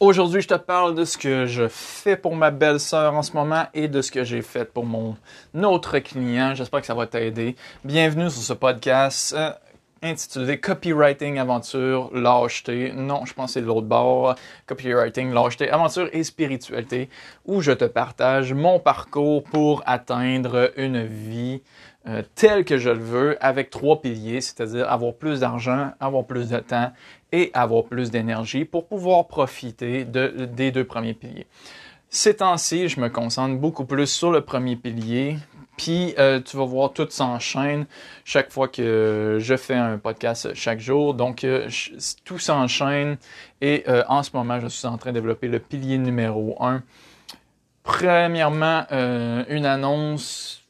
Aujourd'hui, je te parle de ce que je fais pour ma belle-sœur en ce moment et de ce que j'ai fait pour mon autre client. J'espère que ça va t'aider. Bienvenue sur ce podcast euh, intitulé Copywriting, Aventure, Lâcheté. Non, je pense que c'est l'autre bord. Copywriting, Lâcheté, Aventure et Spiritualité, où je te partage mon parcours pour atteindre une vie euh, telle que je le veux, avec trois piliers, c'est-à-dire avoir plus d'argent, avoir plus de temps et avoir plus d'énergie pour pouvoir profiter de, des deux premiers piliers. Ces temps-ci, je me concentre beaucoup plus sur le premier pilier, puis euh, tu vas voir tout s'enchaîne chaque fois que je fais un podcast chaque jour. Donc euh, tout s'enchaîne et en ce moment, je suis en train de développer le pilier numéro un. Premièrement, une annonce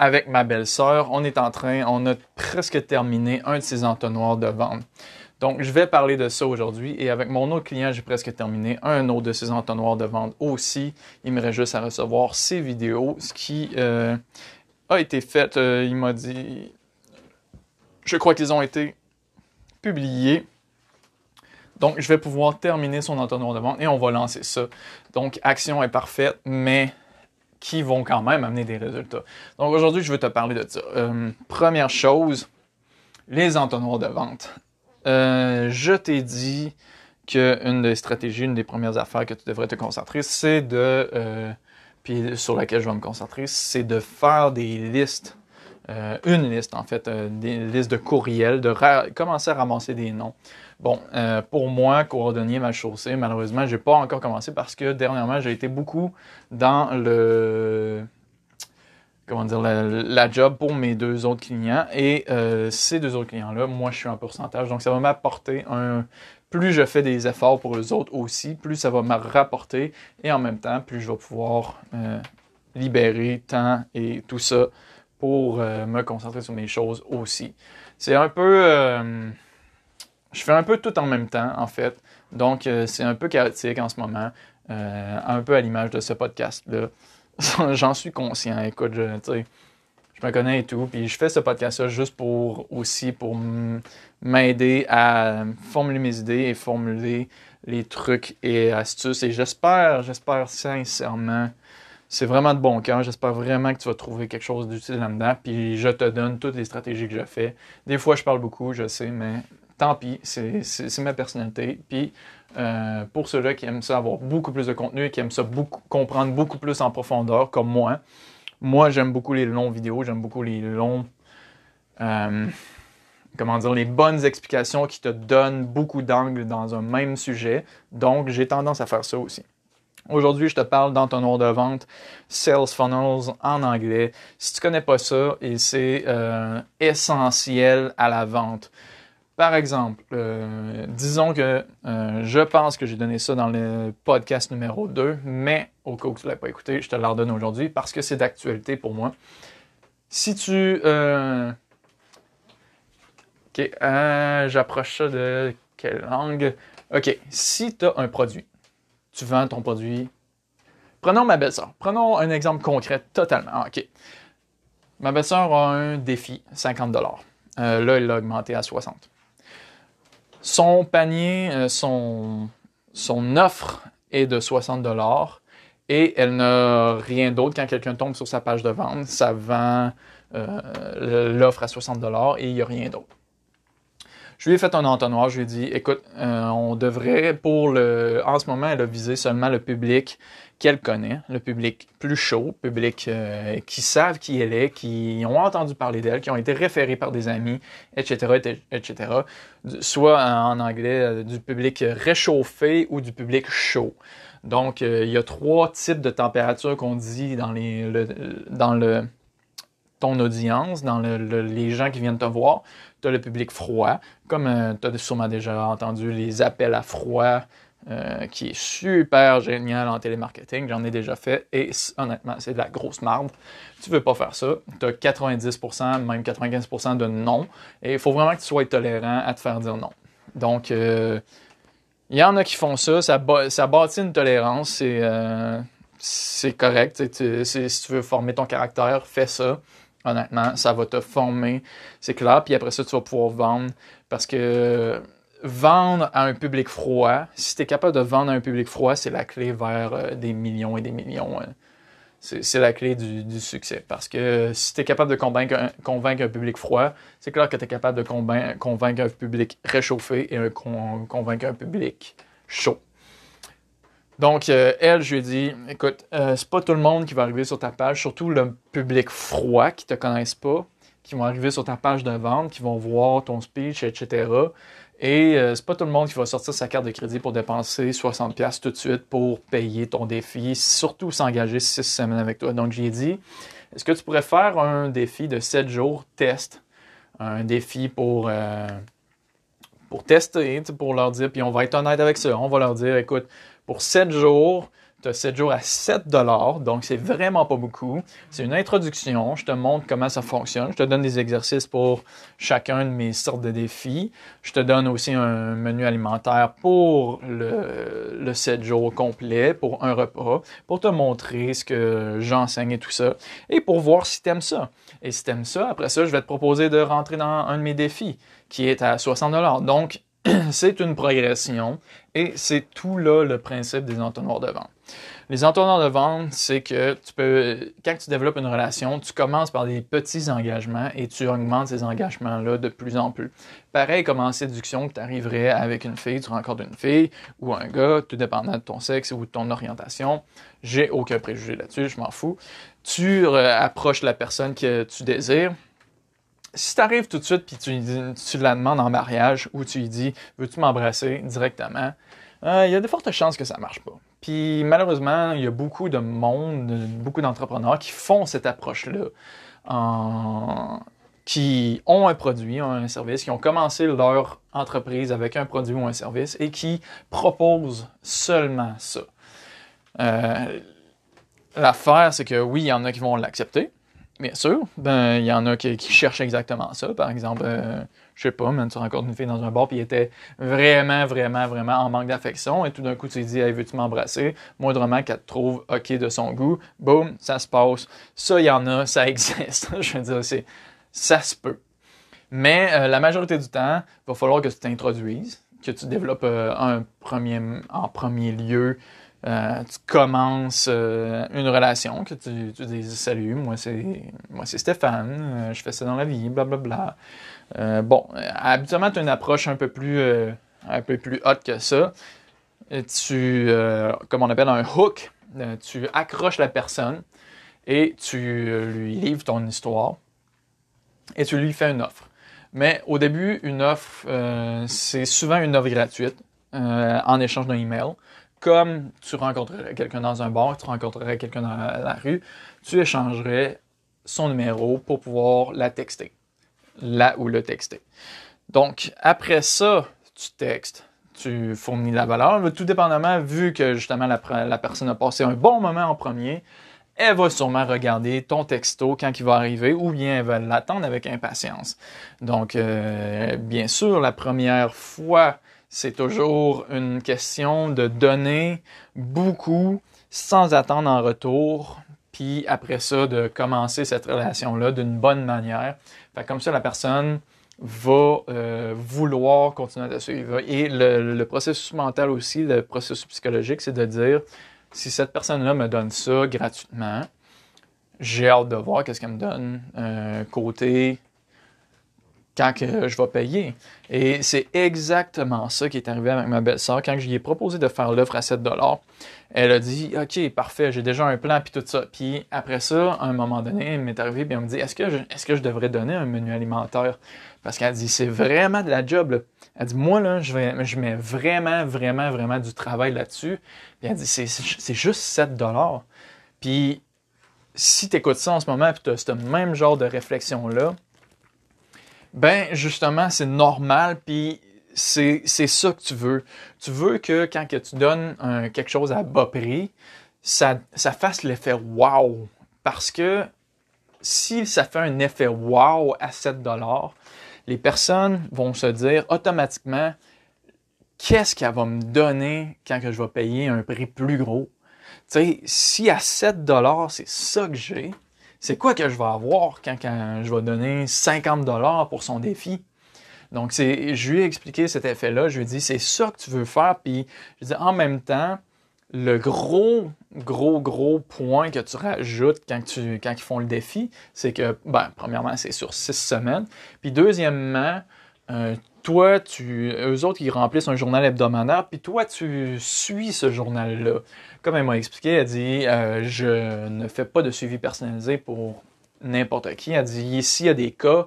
avec ma belle-sœur. On est en train, on a presque terminé un de ses entonnoirs de vente. Donc, je vais parler de ça aujourd'hui. Et avec mon autre client, j'ai presque terminé un autre de ses entonnoirs de vente aussi. Il me reste juste à recevoir ses vidéos, ce qui euh, a été fait. Euh, il m'a dit, je crois qu'ils ont été publiés. Donc, je vais pouvoir terminer son entonnoir de vente et on va lancer ça. Donc, action est parfaite, mais qui vont quand même amener des résultats. Donc aujourd'hui, je veux te parler de ça. Euh, première chose, les entonnoirs de vente. Euh, je t'ai dit qu'une des stratégies, une des premières affaires que tu devrais te concentrer, c'est de, euh, puis sur laquelle je vais me concentrer, c'est de faire des listes, une liste en fait, des listes de courriels, de commencer à ramasser des noms. Bon, euh, pour moi, coordonner ma chaussée, malheureusement, j'ai pas encore commencé parce que dernièrement, j'ai été beaucoup dans le comment dire la, job pour mes deux autres clients et euh, ces deux autres clients-là, moi, je suis en pourcentage, donc ça va m'apporter un plus je fais des efforts pour les autres aussi, plus ça va me rapporter et en même temps, plus je vais pouvoir euh, libérer temps et tout ça pour me concentrer sur mes choses aussi. C'est un peu je fais un peu tout en même temps, en fait. Donc, euh, c'est un peu chaotique en ce moment, euh, un peu à l'image de ce podcast-là. J'en suis conscient. Écoute, je, je me connais et tout. Puis je fais ce podcast-là juste pour aussi pour m'aider à formuler mes idées et formuler les trucs et astuces. Et j'espère, j'espère sincèrement, c'est vraiment de bon cœur. J'espère vraiment que tu vas trouver quelque chose d'utile là-dedans. Puis je te donne toutes les stratégies que je fais. Des fois, je parle beaucoup, je sais, mais tant pis, c'est ma personnalité. Puis euh, pour ceux-là qui aiment ça avoir beaucoup plus de contenu et qui aiment ça comprendre beaucoup plus en profondeur, comme moi, moi j'aime beaucoup les longs vidéos, j'aime beaucoup les longs, euh, comment dire, les bonnes explications qui te donnent beaucoup d'angles dans un même sujet. Donc j'ai tendance à faire ça aussi. Aujourd'hui, je te parle d'entonnoir de vente, Sales Funnels en anglais. Si tu connais pas ça, c'est euh, essentiel à la vente. Par exemple, euh, disons que euh, je pense que j'ai donné ça dans le podcast numéro 2, mais au cas où tu ne l'as pas écouté, je te le redonne aujourd'hui parce que c'est d'actualité pour moi. Si tu... Ok, j'approche ça de quelle langue? Ok, si tu as un produit, tu vends ton produit. Prenons ma belle-sœur. Prenons un exemple concret totalement. Ok. Ma belle-sœur a un défi, 50 Là, elle l'a augmenté à 60 son panier, euh, son, offre est de 60 dollars et elle n'a rien d'autre quand quelqu'un tombe sur sa page de vente. Ça vend euh, l'offre à 60 dollars et il n'y a rien d'autre. Je lui ai fait un entonnoir, je lui ai dit, écoute, euh, on devrait, pour le, en ce moment, elle a visé seulement le public qu'elle connaît, le public plus chaud, public euh, qui savent qui elle est, qui ont entendu parler d'elle, qui ont été référés par des amis, etc., etc. Soit en anglais, euh, du public réchauffé ou du public chaud. Donc, il y a trois types de températures qu'on dit dans, les, le, dans le, ton audience, dans les gens qui viennent te voir. Tu as le public froid, comme tu as sûrement déjà entendu les appels à froid, euh, qui est super génial en télémarketing. J'en ai déjà fait et honnêtement, c'est de la grosse marde. Tu veux pas faire ça. Tu as 90%, même 95% de non. Et il faut vraiment que tu sois tolérant à te faire dire non. Donc, euh, il y en a qui font ça. Ça, bâtit une tolérance. C'est euh, correct. si tu veux former ton caractère, fais ça. Honnêtement, ça va te former. C'est clair. Puis après ça, tu vas pouvoir vendre parce que vendre à un public froid, si tu es capable de vendre à un public froid, c'est la clé vers euh, des millions et des millions. Hein. C'est la clé du, succès. Parce que si tu es capable de convaincre un, public froid, c'est clair que tu es capable de convaincre, un public réchauffé et convaincre un public chaud. Donc, euh, elle, je lui ai dit, écoute, euh, c'est pas tout le monde qui va arriver sur ta page, surtout le public froid qui te connaissent pas, qui vont arriver sur ta page de vente, qui vont voir ton speech, etc. Et euh, c'est pas tout le monde qui va sortir sa carte de crédit pour dépenser 60$ tout de suite pour payer ton défi, surtout s'engager 6 semaines avec toi. Donc j'ai dit, est-ce que tu pourrais faire un défi de 7 jours test, un défi pour, euh, pour tester, pour leur dire, puis on va être honnête avec ça, on va leur dire, écoute, pour 7 jours, tu as 7 jours à 7 dollars, donc c'est vraiment pas beaucoup. C'est une introduction, je te montre comment ça fonctionne, je te donne des exercices pour chacun de mes sortes de défis. Je te donne aussi un menu alimentaire pour le, le 7 jours complet, pour un repas, pour te montrer ce que j'enseigne et tout ça, et pour voir si tu aimes ça. Et si tu aimes ça, après ça, je vais te proposer de rentrer dans un de mes défis qui est à 60 dollars. Donc, c'est une progression et c'est tout là le principe des entonnoirs de vente. Les entonnoirs de vente, c'est que tu peux, quand tu développes une relation, tu commences par des petits engagements et tu augmentes ces engagements-là de plus en plus. Pareil comme en séduction que tu arriverais avec une fille, tu rencontres une fille ou un gars, tout dépendant de ton sexe ou de ton orientation. J'ai aucun préjugé là-dessus, je m'en fous. Tu approches la personne que tu désires si tu arrives tout de suite puis tu, tu la demandes en mariage ou tu lui dis veux-tu m'embrasser directement, euh, il y a de fortes chances que ça ne marche pas. Puis malheureusement, il y a beaucoup de monde, beaucoup d'entrepreneurs qui font cette approche-là, qui ont un produit, ont un service, qui ont commencé leur entreprise avec un produit ou un service et qui proposent seulement ça. Euh, l'affaire, c'est que oui, il y en a qui vont l'accepter, Bien sûr. Ben, il y en a qui, cherchent exactement ça. Par exemple, euh, je sais pas, mais tu rencontres une fille dans un bar puis elle était vraiment, vraiment, vraiment en manque d'affection et tout d'un coup tu te dis, hey, veux-tu m'embrasser? Moindrement qu'elle te trouve OK de son goût. Boum, ça se passe. Ça, il y en a, ça existe. je veux dire, c'est, ça se peut. Mais euh, la majorité du temps, il va falloir que tu t'introduises, que tu développes euh, un premier, en premier lieu euh, tu commences euh, une relation, que tu, tu dis salut, moi c'est moi c'est Stéphane, euh, je fais ça dans la vie, blablabla. Bla, bla. bon, habituellement tu as une approche un peu plus un peu plus haute que ça. tu comme on appelle un hook, tu accroches la personne et tu lui livres ton histoire et tu lui fais une offre. Mais au début, une offre, c'est souvent une offre gratuite en échange d'un email comme tu rencontrerais quelqu'un dans un bar, tu rencontrerais quelqu'un dans la rue, tu échangerais son numéro pour pouvoir la texter. Là ou le texter. Donc, après ça, tu textes, tu fournis la valeur. Tout dépendamment, vu que justement la, personne a passé un bon moment en premier, elle va sûrement regarder ton texto quand il va arriver ou bien elle va l'attendre avec impatience. Donc, euh, bien sûr, la première fois c'est toujours une question de donner beaucoup sans attendre en retour, puis après ça, de commencer cette relation-là d'une bonne manière. Comme ça, la personne va euh, vouloir continuer à te suivre. Et le, processus mental aussi, le processus psychologique, c'est de dire, si cette personne-là me donne ça gratuitement, j'ai hâte de voir qu'est-ce qu'elle me donne euh, côté quand que je vais payer. Et c'est exactement ça qui est arrivé avec ma belle-sœur. Quand je lui ai proposé de faire l'offre à 7 elle a dit OK, parfait, j'ai déjà un plan, puis tout ça. Puis après ça, à un moment donné, elle m'est arrivée, puis elle me dit Est-ce que, je, est-ce que je devrais donner un menu alimentaire Parce qu'elle dit C'est vraiment de la job. Elle dit Moi, là, je, vais, je mets vraiment, vraiment, vraiment du travail là-dessus. Puis elle dit C'est, c'est juste 7 Puis si tu écoutes ça en ce moment, puis tu as ce même genre de réflexion-là, ben, justement, c'est normal, puis c'est ça que tu veux. Tu veux que quand que tu donnes quelque chose à bas prix, ça, ça fasse l'effet wow. Parce que si ça fait un effet wow à 7 dollars, les personnes vont se dire automatiquement qu'est-ce qu'elle va me donner quand que je vais payer un prix plus gros? Tu sais, si à 7 dollars, c'est ça que j'ai, c'est quoi que je vais avoir quand, je vais donner 50 dollars pour son défi? Donc, c'est, je lui ai expliqué cet effet-là. Je lui ai dit, c'est ça que tu veux faire. Puis, je dis, en même temps, le gros, gros, gros point que tu rajoutes quand, tu, quand ils font le défi, c'est que, ben, premièrement, c'est sur six semaines. Puis, deuxièmement, euh, toi, tu, eux autres, ils remplissent un journal hebdomadaire, puis toi, tu suis ce journal-là. Comme elle m'a expliqué, elle dit euh, Je ne fais pas de suivi personnalisé pour n'importe qui. Elle dit S'il y a des cas,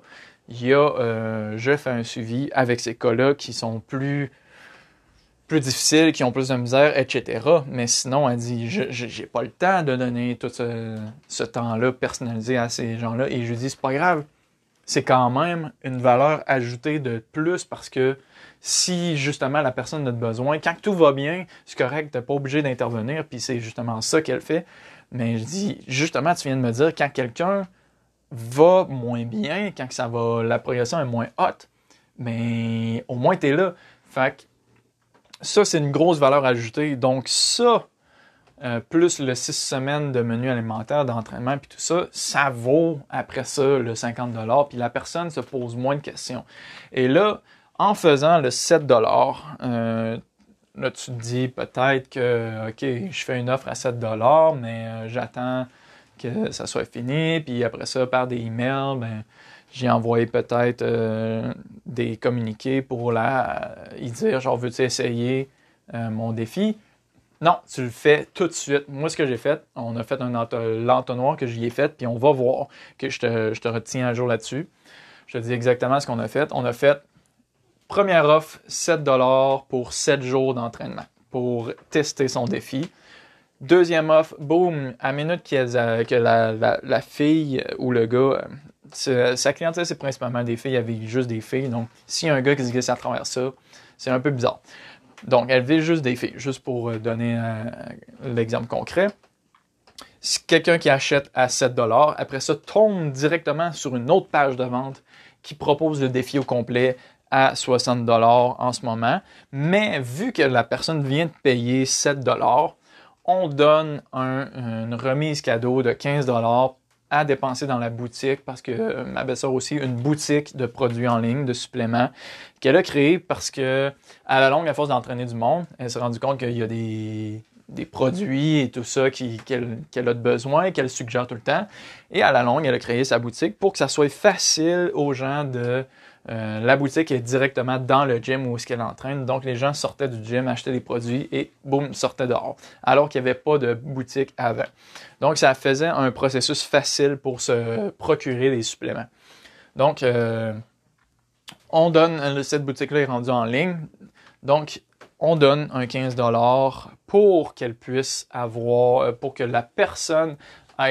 il y a, euh, je fais un suivi avec ces cas-là qui sont plus, plus difficiles, qui ont plus de misère, etc. Mais sinon, elle dit Je n'ai pas le temps de donner tout ce, temps-là personnalisé à ces gens-là. Et je lui dis C'est pas grave c'est quand même une valeur ajoutée de plus parce que si justement la personne a besoin, quand tout va bien, c'est correct, tu n'es pas obligé d'intervenir, puis c'est justement ça qu'elle fait. Mais je dis, justement, tu viens de me dire, quand quelqu'un va moins bien, quand ça va, la progression est moins haute, mais au moins tu es là. Fait ça, c'est une grosse valeur ajoutée. Donc ça, euh, plus le 6 semaines de menu alimentaire, d'entraînement, puis tout ça, ça vaut après ça le 50 puis la personne se pose moins de questions. Et là, en faisant le 7 euh, là, tu te dis peut-être que, OK, je fais une offre à 7 mais euh, j'attends que ça soit fini, puis après ça, par des emails, ben, j'ai envoyé peut-être des communiqués pour y dire, genre, veux-tu essayer mon défi? Non, tu le fais tout de suite. Moi, ce que j'ai fait, on a fait un l'entonnoir que j'y ai fait, puis on va voir que je te, retiens un jour là-dessus. Je te dis exactement ce qu'on a fait. On a fait première offre, 7 pour 7 jours d'entraînement pour tester son défi. Deuxième offre, boum, à minute que la, fille ou le gars, sa clientèle, c'est principalement des filles, il y avait juste des filles. Donc, a un gars qui se glisse à travers ça, c'est un peu bizarre. Donc, elle vit juste des filles, juste pour euh, donner euh, l'exemple concret. Quelqu'un qui achète à 7 après ça tombe directement sur une autre page de vente qui propose le défi au complet à 60 en ce moment, mais vu que la personne vient de payer 7 on donne une remise cadeau de 15 à dépenser dans la boutique parce que euh, ma belle-sœur aussi une boutique de produits en ligne, de suppléments, qu'elle a créée parce que à la longue, à force d'entraîner du monde, elle s'est rendue compte qu'il y a des, produits et tout ça qu'elle a de besoin, qu'elle suggère tout le temps. Et à la longue, elle a créé sa boutique pour que ça soit facile aux gens de euh, la boutique est directement dans le gym où est-ce qu'elle entraîne. Donc, les gens sortaient du gym, achetaient des produits et boum, sortaient dehors. Alors qu'il n'y avait pas de boutique avant. Donc, ça faisait un processus facile pour se procurer des suppléments. Donc, euh, on donne, cette boutique-là est rendue en ligne. Donc, on donne un 15 pour qu'elle puisse avoir, pour que la personne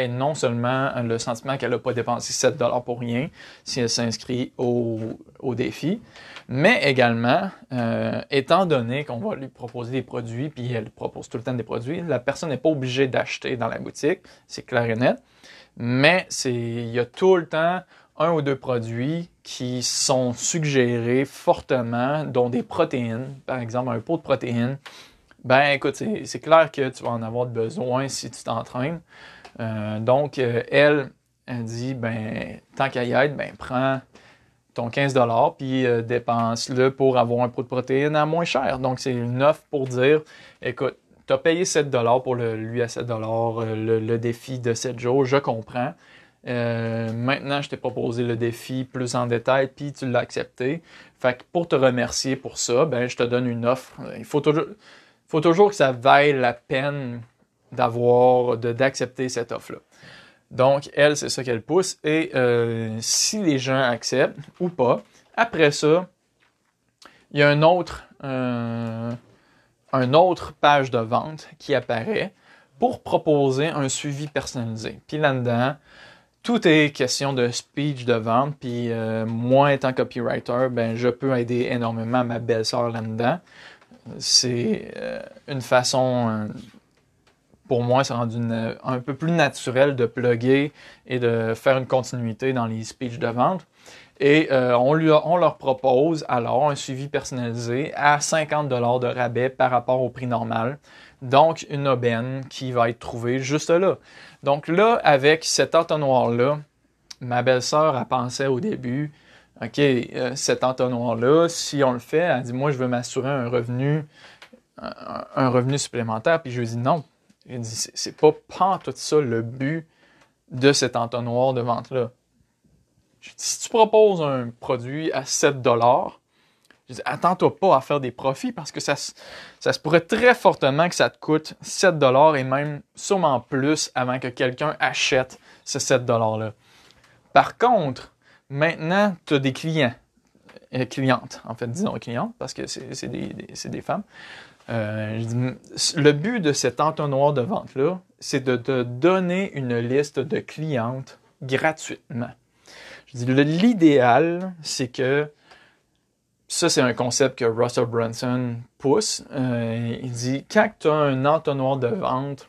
ait non seulement le sentiment qu'elle n'a pas dépensé 7 pour rien si elle s'inscrit au, défi, mais également, euh, étant donné qu'on va lui proposer des produits, puis elle propose tout le temps des produits, la personne n'est pas obligée d'acheter dans la boutique, c'est clair et net, mais il y a tout le temps un ou deux produits qui sont suggérés fortement, dont des protéines, par exemple un pot de protéines. Ben écoute, c'est clair que tu vas en avoir besoin si tu t'entraînes. Euh, donc, euh, elle, elle dit, ben, tant qu'à y être, ben, prends ton 15 puis euh, dépense-le pour avoir un pot de protéines à moins cher. Donc, c'est une offre pour dire, écoute, tu as payé 7 pour le, lui à 7 le, le, défi de 7 jours, je comprends. maintenant, je t'ai proposé le défi plus en détail, puis tu l'as accepté. Fait que pour te remercier pour ça, ben, je te donne une offre. Il faut toujours, faut toujours que ça vaille la peine d'avoir, d'accepter cette offre-là. Donc, elle, c'est ça qu'elle pousse. Et euh, si les gens acceptent ou pas, après ça, il y a un autre, euh, un autre page de vente qui apparaît pour proposer un suivi personnalisé. Puis là-dedans, tout est question de speech de vente. Puis euh, moi, étant copywriter, ben, je peux aider énormément ma belle-sœur là-dedans. C'est une façon pour moi, c'est rendu un peu plus naturel de plugger et de faire une continuité dans les speeches de vente. Et euh, on, lui on leur propose alors un suivi personnalisé à 50 de rabais par rapport au prix normal. Donc, une aubaine qui va être trouvée juste là. Donc là, avec cet entonnoir-là, ma belle-sœur a pensé au début, OK, euh, cet entonnoir-là, si on le fait, elle dit, moi, je veux m'assurer un revenu, un, revenu supplémentaire. Puis je lui dis, non. Je dis, c'est pas, pas tout ça le but de cet entonnoir de vente-là. Si tu proposes un produit à 7 dollars, je dis, attends-toi pas à faire des profits parce que ça, ça se pourrait très fortement que ça te coûte 7 dollars et même sûrement plus avant que quelqu'un achète ce 7 dollars-là. Par contre, Maintenant, tu as des clients, euh, clientes, en fait, disons clientes, parce que c'est des, femmes. Euh, le but de cet entonnoir de vente-là, c'est de te donner une liste de clientes gratuitement. Je dis, l'idéal, c'est que ça, c'est un concept que Russell Brunson pousse. Euh, il dit, quand tu as un entonnoir de vente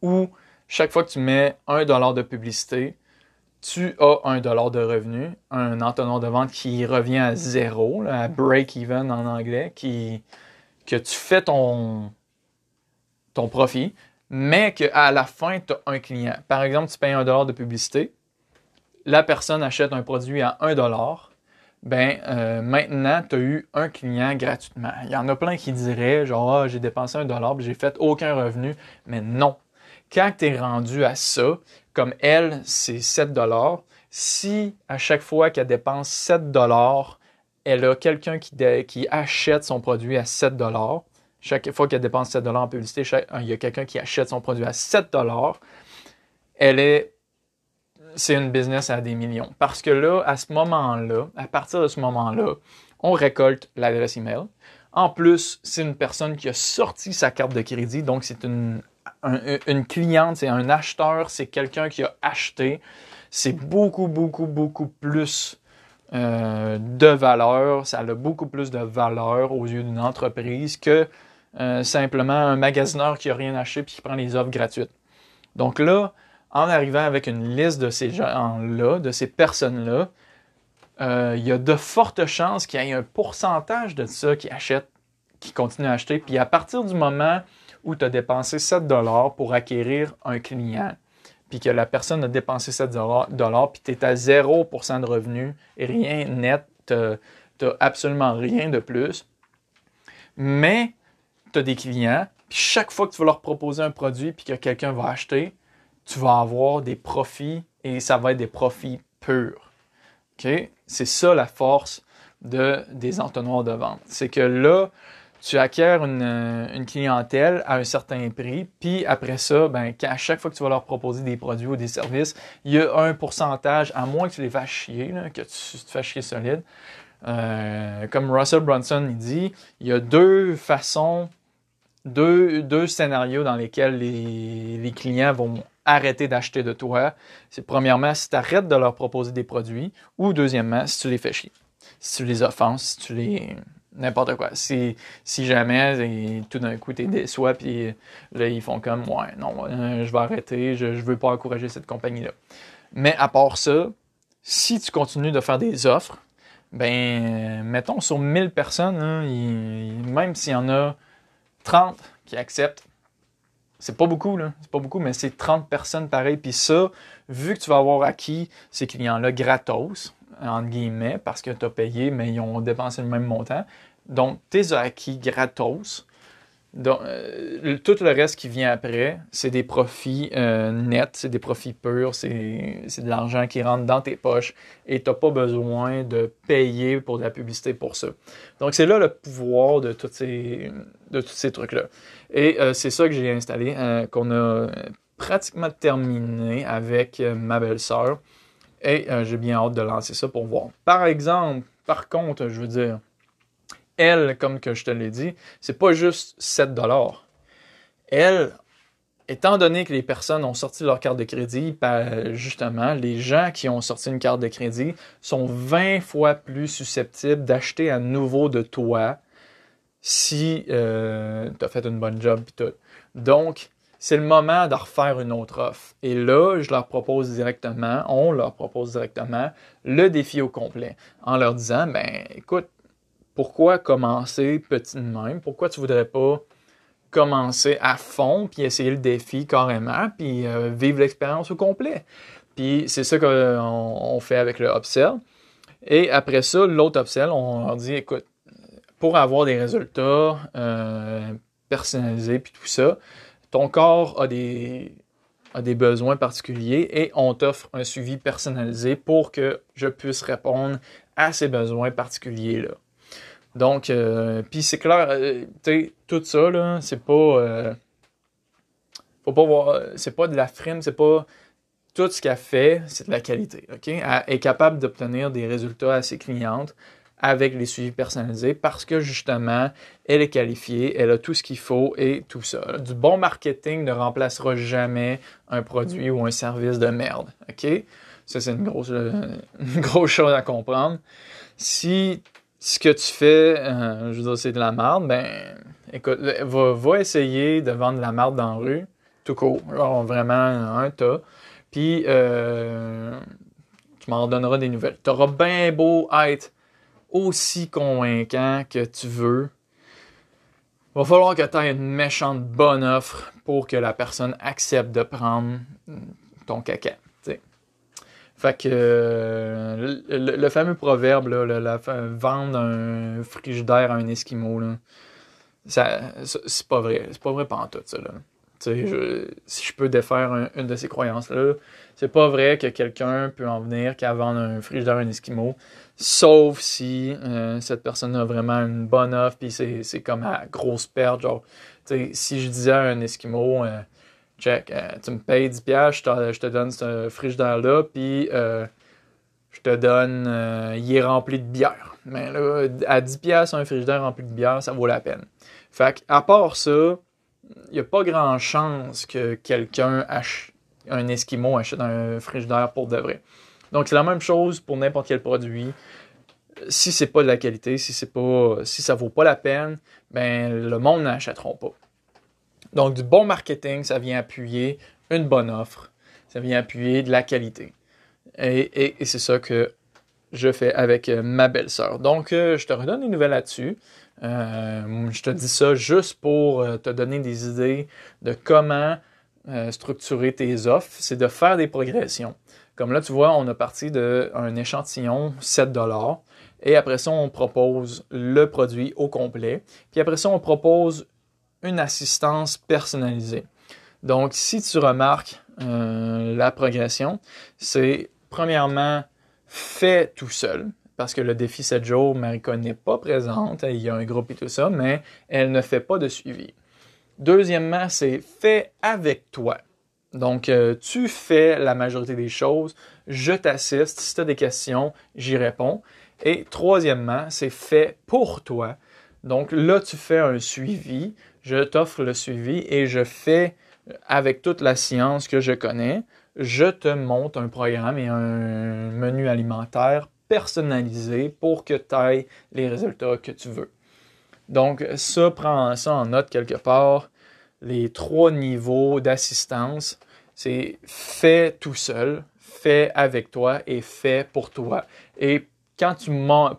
où chaque fois que tu mets un dollar de publicité, tu as un dollar de revenu, un entonnoir de vente qui revient à zéro, à break-even en anglais, qui, que tu fais ton, profit, mais qu'à la fin, tu as un client. Par exemple, tu payes un dollar de publicité, la personne achète un produit à un dollar, ben euh, maintenant, tu as eu un client gratuitement. Il y en a plein qui diraient, genre, ah, j'ai dépensé un dollar, j'ai fait aucun revenu, mais non. Quand tu es rendu à ça, comme elle, c'est 7 dollars. Si à chaque fois qu'elle dépense 7 dollars, elle a quelqu'un qui, achète son produit à 7 dollars, chaque fois qu'elle dépense 7 dollars en publicité, il y a quelqu'un qui achète son produit à 7 dollars, elle est c'est une business à des millions. Parce que là, à ce moment-là, à partir de ce moment-là, on récolte l'adresse email. En plus, c'est une personne qui a sorti sa carte de crédit, donc c'est une une cliente, c'est un acheteur, c'est quelqu'un qui a acheté. C'est beaucoup, beaucoup, beaucoup plus euh, de valeur. Ça a beaucoup plus de valeur aux yeux d'une entreprise que euh, simplement un magasineur qui n'a rien acheté et qui prend les offres gratuites. Donc là, en arrivant avec une liste de ces gens-là, de ces personnes-là, euh, il y a de fortes chances qu'il y ait un pourcentage de ça qui achète, qui continue à acheter. Puis à partir du moment où tu as dépensé 7 dollars pour acquérir un client, puis que la personne a dépensé 7 dollars, puis tu es à 0% de revenus, rien net, tu n'as absolument rien de plus, mais tu as des clients, puis chaque fois que tu vas leur proposer un produit, puis que quelqu'un va acheter, tu vas avoir des profits, et ça va être des profits purs. C'est ça la force de, des entonnoirs de vente. C'est que là, tu acquiers euh, une, clientèle à un certain prix, puis après ça, ben, à chaque fois que tu vas leur proposer des produits ou des services, il y a un pourcentage, à moins que tu les fasses chier, que tu te fasses chier solide. Euh, comme Russell Brunson dit, il y a deux façons, deux, deux scénarios dans lesquels les, les clients vont arrêter d'acheter de toi. C'est premièrement si tu arrêtes de leur proposer des produits, ou deuxièmement si tu les fais chier. Si tu les offenses, si tu les n'importe quoi. Si, si jamais, tout d'un coup, tu es déçois, puis là, ils font comme, ouais, non, euh, je vais arrêter, je ne veux pas encourager cette compagnie-là. Mais à part ça, si tu continues de faire des offres, ben, mettons sur 1000 personnes, même s'il y en a 30 qui acceptent, c'est pas beaucoup, là. C'est pas beaucoup, mais c'est 30 personnes pareil. Puis ça, vu que tu vas avoir acquis ces clients-là gratos, entre guillemets, parce que tu as payé, mais ils ont dépensé le même montant. Donc, tu as acquis gratos. Donc, euh, tout le reste qui vient après, c'est des profits euh, nets, c'est des profits purs, c'est de l'argent qui rentre dans tes poches et tu n'as pas besoin de payer pour de la publicité pour ça. Donc, c'est là le pouvoir de, tous ces, tous ces trucs-là. Et euh, c'est ça que j'ai installé, qu'on a pratiquement terminé avec ma belle-sœur. Et euh, j'ai bien hâte de lancer ça pour voir. Par exemple, par contre, je veux dire, elle, comme que je te l'ai dit, c'est pas juste 7 dollars. Elle, étant donné que les personnes ont sorti leur carte de crédit, ben, justement, les gens qui ont sorti une carte de crédit sont 20 fois plus susceptibles d'acheter à nouveau de toi si euh, tu as fait une bonne job et tout. Donc, c'est le moment de refaire une autre offre. Et là, je leur propose directement, on leur propose directement le défi au complet en leur disant, ben écoute, pourquoi commencer petit de même? Pourquoi tu voudrais pas commencer à fond puis essayer le défi carrément puis euh, vivre l'expérience au complet? Puis c'est ça qu'on fait avec le upsell. Et après ça, l'autre upsell, on leur dit, écoute, pour avoir des résultats euh, personnalisés puis tout ça, ton corps a des, besoins particuliers et on t'offre un suivi personnalisé pour que je puisse répondre à ces besoins particuliers-là. Donc, euh, puis c'est clair, euh, tout ça, là, c'est pas. Euh, faut pas voir. C'est pas de la frime, c'est pas. Tout ce qu'elle fait, c'est de la qualité. OK? Elle est capable d'obtenir des résultats à ses clientes avec les suivis personnalisés parce que justement, elle est qualifiée, elle a tout ce qu'il faut et tout ça. Du bon marketing ne remplacera jamais un produit ou un service de merde. OK? Ça, c'est une grosse, une grosse chose à comprendre. Si ce que tu fais, euh, je veux dire, c'est de la merde, ben, écoute, va, essayer de vendre de la merde dans la rue, tout court. Genre, vraiment, un tas. Puis, euh, tu m'en donneras des nouvelles. Tu auras bien beau être aussi convaincant que tu veux. Va falloir que tu aies une méchante bonne offre pour que la personne accepte de prendre ton caca. Fait que euh, le, fameux proverbe, là, la, vendre un frigidaire à un Esquimau, là, ça, c'est pas vrai. C'est pas vrai pendant tout ça. Là. Si je peux défaire une de ces croyances-là, c'est pas vrai que quelqu'un peut en venir qu'à vendre un frigidaire à un Esquimau, sauf si euh, cette personne a vraiment une bonne offre, puis c'est, comme à grosse perte. Si je disais à un Esquimau, euh, check, euh, tu me payes 10$, je, je te donne ce frigidaire-là, puis euh, je te donne, euh, il est rempli de bière. Mais là, à 10$, un frigidaire rempli de bière, ça vaut la peine. Fait à part ça, il n'y a pas grand chance que quelqu'un achète, un Esquimau achète un frigidaire pour de vrai. Donc, c'est la même chose pour n'importe quel produit. Si c'est pas de la qualité, si c'est pas, si ça vaut pas la peine, ben, le monde n'achètera pas. Donc, du bon marketing, ça vient appuyer une bonne offre, ça vient appuyer de la qualité. Et, c'est ça que je fais avec euh, ma belle-sœur. Donc, euh, je te redonne des nouvelles là-dessus. Euh, je te dis ça juste pour te donner des idées de comment structurer tes offres. C'est de faire des progressions. Comme là, tu vois, on a parti d'un échantillon 7 et après ça, on propose le produit au complet. Puis après ça, on propose une assistance personnalisée. Donc, si tu remarques euh, la progression, c'est premièrement fait tout seul, parce que le défi 7 jours, Marika n'est pas présente, il y a un groupe et tout ça, mais elle ne fait pas de suivi. Deuxièmement, c'est fait avec toi. Donc, euh, tu fais la majorité des choses, je t'assiste, si tu as des questions, j'y réponds. Et troisièmement, c'est fait pour toi. Donc là, tu fais un suivi, je t'offre le suivi et je fais avec toute la science que je connais, je te monte un programme et un menu alimentaire personnalisé pour que tu ailles les résultats que tu veux. Donc, ça, prends ça en note quelque part. Les trois niveaux d'assistance, c'est fait tout seul, fait avec toi et fait pour toi. Et quand tu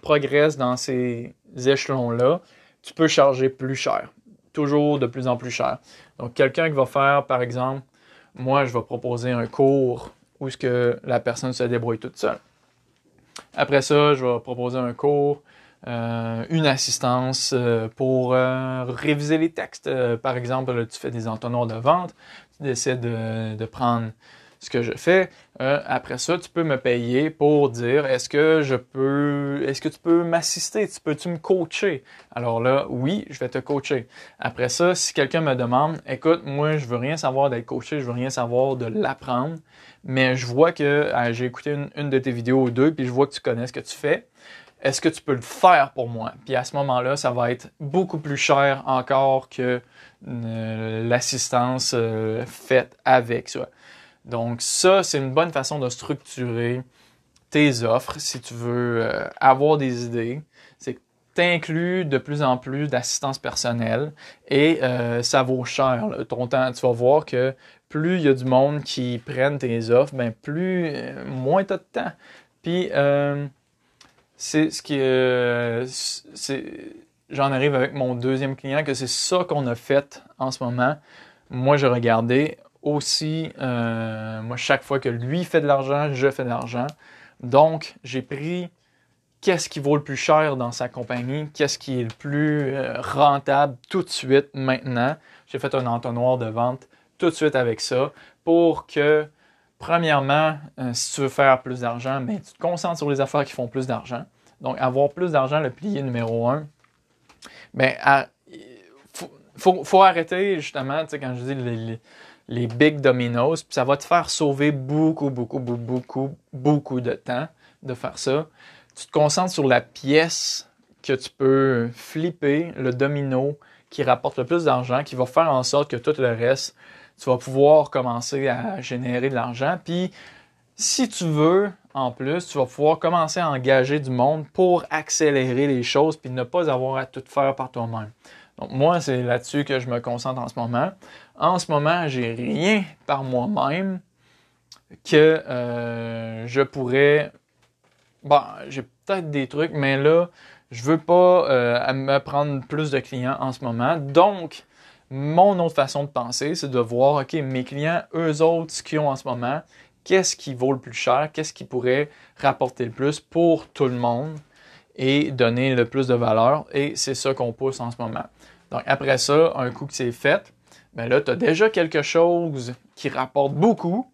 progresses dans ces échelons-là, tu peux charger plus cher toujours de plus en plus cher. Donc, quelqu'un qui va faire, par exemple, moi, je vais proposer un cours où ce que la personne se débrouille toute seule. Après ça, je vais proposer un cours, euh, une assistance euh, pour euh, réviser les textes. par exemple, tu fais des entonnoirs de vente, tu décides de prendre ce que je fais. Euh, après ça, tu peux me payer pour dire est-ce que je peux, est-ce que tu peux m'assister, tu peux-tu me coacher? Alors là, oui, je vais te coacher. Après ça, si quelqu'un me demande, écoute, moi, je veux rien savoir d'être coaché, je veux rien savoir de l'apprendre, mais je vois que ah, j'ai écouté une, de tes vidéos ou deux, puis je vois que tu connais ce que tu fais. Est-ce que tu peux le faire pour moi? Puis à ce moment-là, ça va être beaucoup plus cher encore que euh, l'assistance euh, faite avec. Ça. Donc ça, c'est une bonne façon de structurer tes offres si tu veux euh, avoir des idées. C'est que tu inclus de plus en plus d'assistance personnelle et ça vaut cher. Ton temps, tu vas voir que plus il y a du monde qui prennent tes offres, ben plus moins tu as de temps. Puis c'est ce qui c'est j'en arrive avec mon deuxième client que c'est ça qu'on a fait en ce moment. Moi, je regardais aussi, euh, moi, chaque fois que lui fait de l'argent, je fais de l'argent. Donc, j'ai pris qu'est-ce qui vaut le plus cher dans sa compagnie, qu'est-ce qui est le plus euh, rentable tout de suite, maintenant. J'ai fait un entonnoir de vente tout de suite avec ça pour que, premièrement, euh, si tu veux faire plus d'argent, ben, tu te concentres sur les affaires qui font plus d'argent. Donc, avoir plus d'argent, le pilier numéro un, ben, faut, faut, arrêter justement, tu sais, quand je dis les, les, big dominos, puis ça va te faire sauver beaucoup, beaucoup, beaucoup, beaucoup, beaucoup de temps de faire ça. Tu te concentres sur la pièce que tu peux flipper, le domino qui rapporte le plus d'argent, qui va faire en sorte que tout le reste, tu vas pouvoir commencer à générer de l'argent. Puis, si tu veux, en plus, tu vas pouvoir commencer à engager du monde pour accélérer les choses puis ne pas avoir à tout faire par toi-même. Donc moi, c'est là-dessus que je me concentre en ce moment. En ce moment, j'ai rien par moi-même que euh, je pourrais. Bon, j'ai peut-être des trucs, mais là, je veux pas euh, me prendre plus de clients en ce moment. Donc, mon autre façon de penser, c'est de voir, OK, mes clients, eux autres, ce qu'ils ont en ce moment, qu'est-ce qui vaut le plus cher, qu'est-ce qui pourrait rapporter le plus pour tout le monde et donner le plus de valeur. Et c'est ça qu'on pousse en ce moment. Donc après ça, un coup que c'est fait, ben là, tu as déjà quelque chose qui rapporte beaucoup.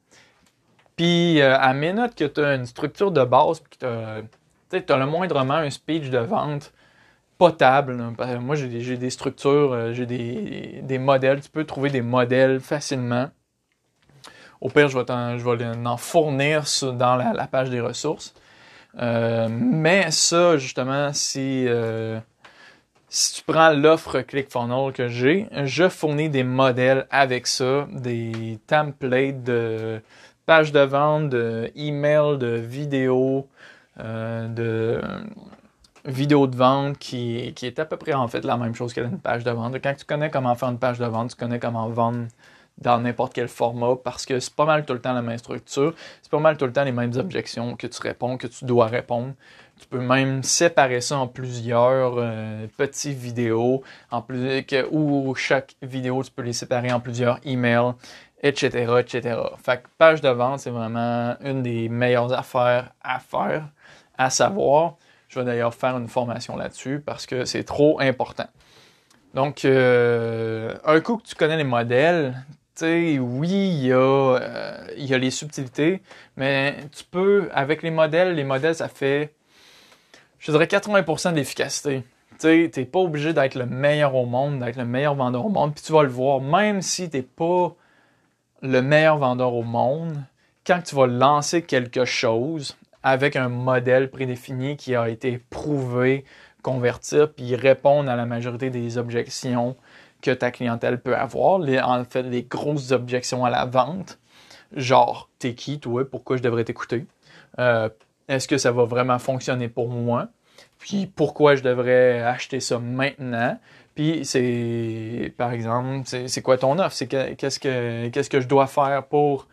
Puis euh, à minute que tu as une structure de base, que tu as, le moindrement un speech de vente potable. Moi, j'ai des, structures, euh, j'ai des, modèles. Tu peux trouver des modèles facilement au pire, je vais, en, fournir dans la, page des ressources. Euh, mais ça, justement, si, euh, si tu prends l'offre ClickFunnels que j'ai, je fournis des modèles avec ça, des templates de pages de vente, de emails, de vidéos, de vidéos de vente qui, qui est à peu près en fait la même chose qu'une page de vente. Quand tu connais comment faire une page de vente, tu connais comment vendre dans n'importe quel format parce que c'est pas mal tout le temps la même structure, c'est pas mal tout le temps les mêmes objections que tu réponds, que tu dois répondre. Tu peux même séparer ça en plusieurs euh, petites vidéos, en plus, que, ou chaque vidéo, tu peux les séparer en plusieurs emails, etc., etc. Fait que page de vente, c'est vraiment une des meilleures affaires à faire, à savoir. Je vais d'ailleurs faire une formation là-dessus parce que c'est trop important. Donc, euh, un coup que tu connais les modèles, oui, euh, il y, a, les subtilités, mais tu peux, avec les modèles, les modèles, ça fait, je dirais, 80% d'efficacité. Tu n'es pas obligé d'être le meilleur au monde, d'être le meilleur vendeur au monde, puis tu vas le voir, même si tu n'es pas le meilleur vendeur au monde, quand tu vas lancer quelque chose avec un modèle prédéfini qui a été prouvé, convertir, puis répondre à la majorité des objections, que ta clientèle peut avoir, en fait, les grosses objections à la vente, genre, t'es qui, toi, pourquoi je devrais t'écouter? Euh, est-ce que ça va vraiment fonctionner pour moi? Puis pourquoi je devrais acheter ça maintenant? Puis c'est, par exemple, c'est quoi ton offre? C'est qu'est-ce que qu'est-ce que je dois faire pour